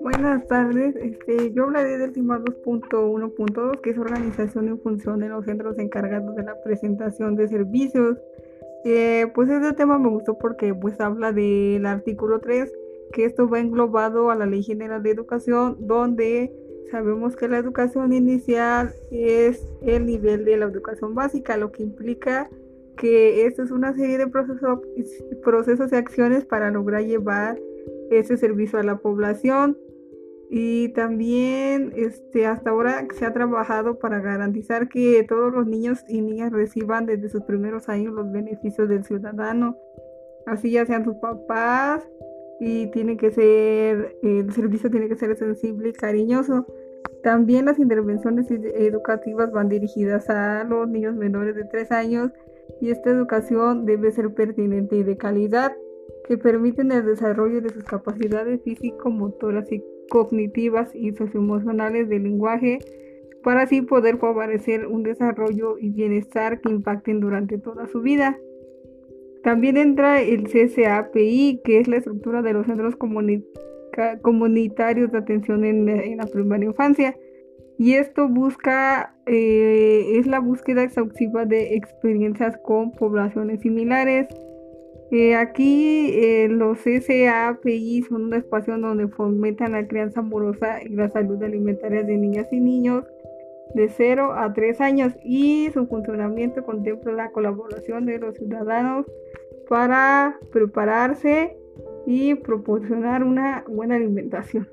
Buenas tardes, este, yo hablaré del tema 2.1.2, que es organización y función de los centros encargados de la presentación de servicios. Eh, pues este tema me gustó porque pues habla del artículo 3, que esto va englobado a la Ley General de Educación, donde sabemos que la educación inicial es el nivel de la educación básica, lo que implica que esto es una serie de procesos, procesos y acciones para lograr llevar ese servicio a la población. Y también este, hasta ahora se ha trabajado para garantizar que todos los niños y niñas reciban desde sus primeros años los beneficios del ciudadano, así ya sean sus papás, y tiene que ser, el servicio tiene que ser sensible y cariñoso. También las intervenciones educativas van dirigidas a los niños menores de 3 años y esta educación debe ser pertinente y de calidad que permiten el desarrollo de sus capacidades físico-motoras y cognitivas y socioemocionales del lenguaje para así poder favorecer un desarrollo y bienestar que impacten durante toda su vida. También entra el CCAPI, que es la estructura de los centros comunitarios de atención en, la primera infancia. Y esto busca, eh, es la búsqueda exhaustiva de experiencias con poblaciones similares, eh, aquí eh, los SAPI son un espacio donde fomentan la crianza amorosa y la salud alimentaria de niñas y niños de 0 a 3 años y su funcionamiento contempla la colaboración de los ciudadanos para prepararse y proporcionar una buena alimentación.